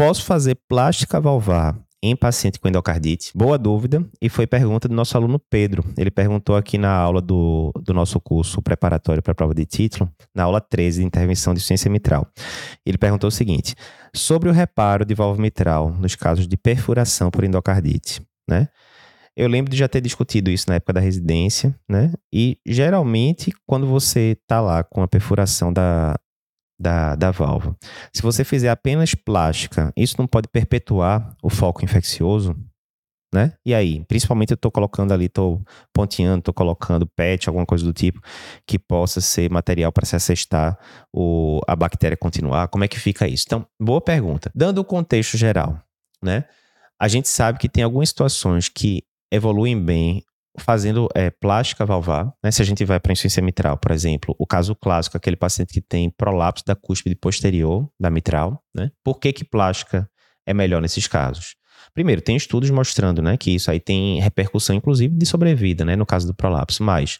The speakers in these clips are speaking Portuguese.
Posso fazer plástica valvar em paciente com endocardite? Boa dúvida, e foi pergunta do nosso aluno Pedro. Ele perguntou aqui na aula do, do nosso curso preparatório para a prova de título, na aula 13 de intervenção de ciência mitral. Ele perguntou o seguinte: sobre o reparo de válvula mitral nos casos de perfuração por endocardite, né? Eu lembro de já ter discutido isso na época da residência, né? E geralmente, quando você tá lá com a perfuração da, da, da válvula. Se você fizer apenas plástica, isso não pode perpetuar o foco infeccioso, né? E aí, principalmente eu estou colocando ali, estou ponteando, estou colocando PET, alguma coisa do tipo, que possa ser material para se assestar o, a bactéria continuar. Como é que fica isso? Então, boa pergunta. Dando o contexto geral, né? A gente sabe que tem algumas situações que evoluem bem fazendo é, plástica valvar, né? Se a gente vai para insuficiência mitral, por exemplo, o caso clássico, aquele paciente que tem prolapso da cúspide posterior da mitral, né? Por que que plástica é melhor nesses casos? Primeiro, tem estudos mostrando, né, que isso aí tem repercussão, inclusive, de sobrevida, né, no caso do prolapso, mas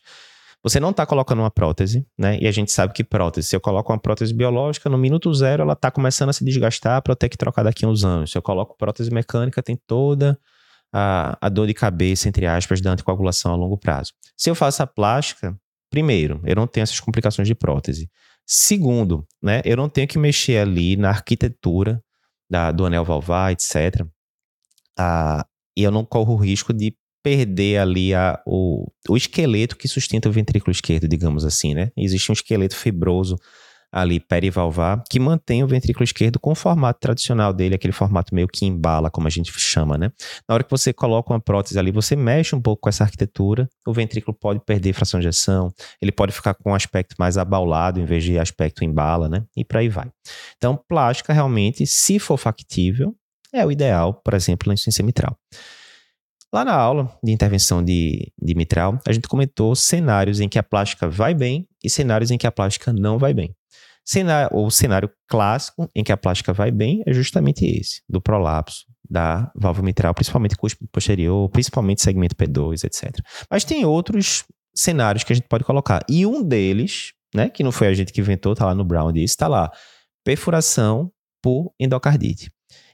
você não está colocando uma prótese, né? E a gente sabe que prótese, se eu coloco uma prótese biológica, no minuto zero ela está começando a se desgastar para eu ter que trocar daqui a uns anos. Se eu coloco prótese mecânica, tem toda a, a dor de cabeça, entre aspas, da anticoagulação a longo prazo. Se eu faço a plástica, primeiro, eu não tenho essas complicações de prótese. Segundo, né, eu não tenho que mexer ali na arquitetura da, do anel valvar, etc. Ah, e eu não corro o risco de perder ali a, o, o esqueleto que sustenta o ventrículo esquerdo, digamos assim, né? Existe um esqueleto fibroso ali perivalvar, que mantém o ventrículo esquerdo com o formato tradicional dele, aquele formato meio que embala, como a gente chama, né? Na hora que você coloca uma prótese ali, você mexe um pouco com essa arquitetura, o ventrículo pode perder fração de ejeção, ele pode ficar com um aspecto mais abaulado em vez de aspecto embala, né? E por aí vai. Então, plástica realmente, se for factível, é o ideal, por exemplo, na insuficiência mitral. Lá na aula de intervenção de, de mitral, a gente comentou cenários em que a plástica vai bem e cenários em que a plástica não vai bem. Cenário, o cenário clássico em que a plástica vai bem é justamente esse, do prolapso da válvula mitral, principalmente cuspo posterior, principalmente segmento P2, etc. Mas tem outros cenários que a gente pode colocar. E um deles, né, que não foi a gente que inventou, tá lá no Brown disse, tá lá, perfuração por endocardite.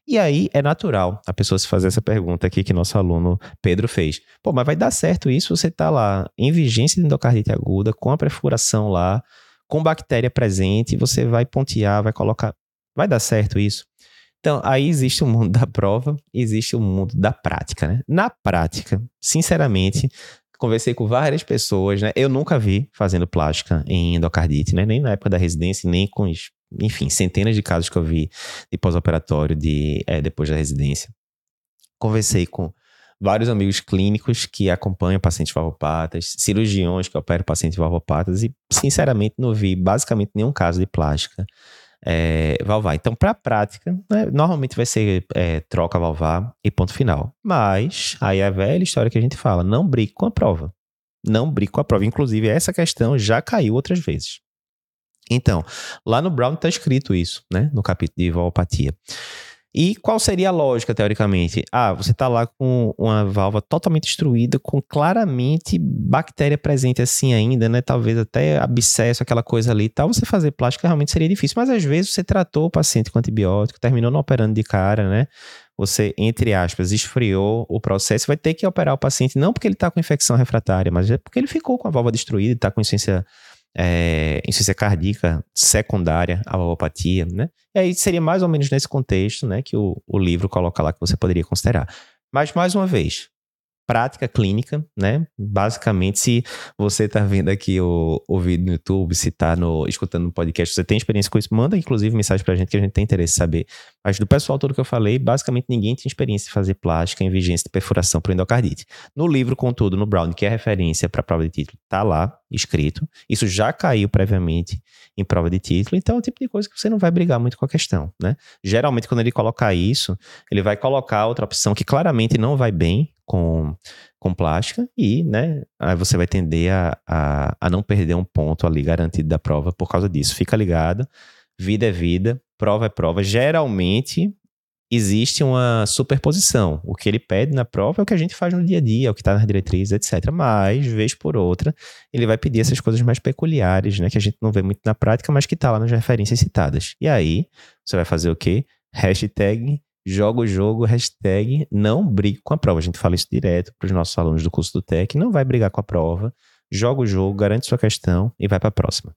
E aí é natural a pessoa se fazer essa pergunta aqui que nosso aluno Pedro fez. Pô, mas vai dar certo isso? Você tá lá em vigência de endocardite aguda, com a perfuração lá, com bactéria presente, você vai pontear, vai colocar. Vai dar certo isso? Então, aí existe o mundo da prova existe o mundo da prática, né? Na prática, sinceramente, conversei com várias pessoas, né? Eu nunca vi fazendo plástica em endocardite, né? Nem na época da residência, nem com, enfim, centenas de casos que eu vi de pós-operatório de, é, depois da residência. Conversei com vários amigos clínicos que acompanham pacientes valvopatas, cirurgiões que operam pacientes valvopatas e, sinceramente, não vi basicamente nenhum caso de plástica é, valvar. Então, para a prática, né, normalmente vai ser é, troca valvar e ponto final. Mas, aí é a velha história que a gente fala, não brigue com a prova. Não brigue com a prova. Inclusive, essa questão já caiu outras vezes. Então, lá no Brown está escrito isso, né? No capítulo de valvopatia. E qual seria a lógica, teoricamente? Ah, você está lá com uma válvula totalmente destruída, com claramente bactéria presente assim ainda, né? Talvez até abscesso, aquela coisa ali e tal. Você fazer plástica realmente seria difícil, mas às vezes você tratou o paciente com antibiótico, terminou não operando de cara, né? Você, entre aspas, esfriou o processo, vai ter que operar o paciente não porque ele está com infecção refratária, mas é porque ele ficou com a válvula destruída e está com insuficiência é, insuficiência cardíaca secundária à valvopatia, né? E aí seria mais ou menos nesse contexto, né, que o, o livro coloca lá que você poderia considerar. Mas, mais uma vez, prática clínica, né? Basicamente, se você está vendo aqui o, o vídeo no YouTube, se está no, escutando no podcast, você tem experiência com isso, manda inclusive mensagem para a gente que a gente tem interesse em saber. Mas do pessoal todo que eu falei, basicamente ninguém tem experiência em fazer plástica em vigência de perfuração por endocardite. No livro, contudo, no Brown, que é referência para prova de título, tá lá escrito. Isso já caiu previamente em prova de título, então é o tipo de coisa que você não vai brigar muito com a questão, né? Geralmente, quando ele colocar isso, ele vai colocar outra opção que claramente não vai bem com, com plástica e, né, aí você vai tender a, a, a não perder um ponto ali garantido da prova por causa disso. Fica ligado, vida é vida, prova é prova. Geralmente existe uma superposição. O que ele pede na prova é o que a gente faz no dia a dia, é o que está nas diretrizes, etc. Mas, vez por outra, ele vai pedir essas coisas mais peculiares, né? Que a gente não vê muito na prática, mas que está lá nas referências citadas. E aí, você vai fazer o quê? hashtag joga o jogo, hashtag não brigue com a prova. A gente fala isso direto para os nossos alunos do curso do TEC. Não vai brigar com a prova, joga o jogo, garante sua questão e vai para a próxima.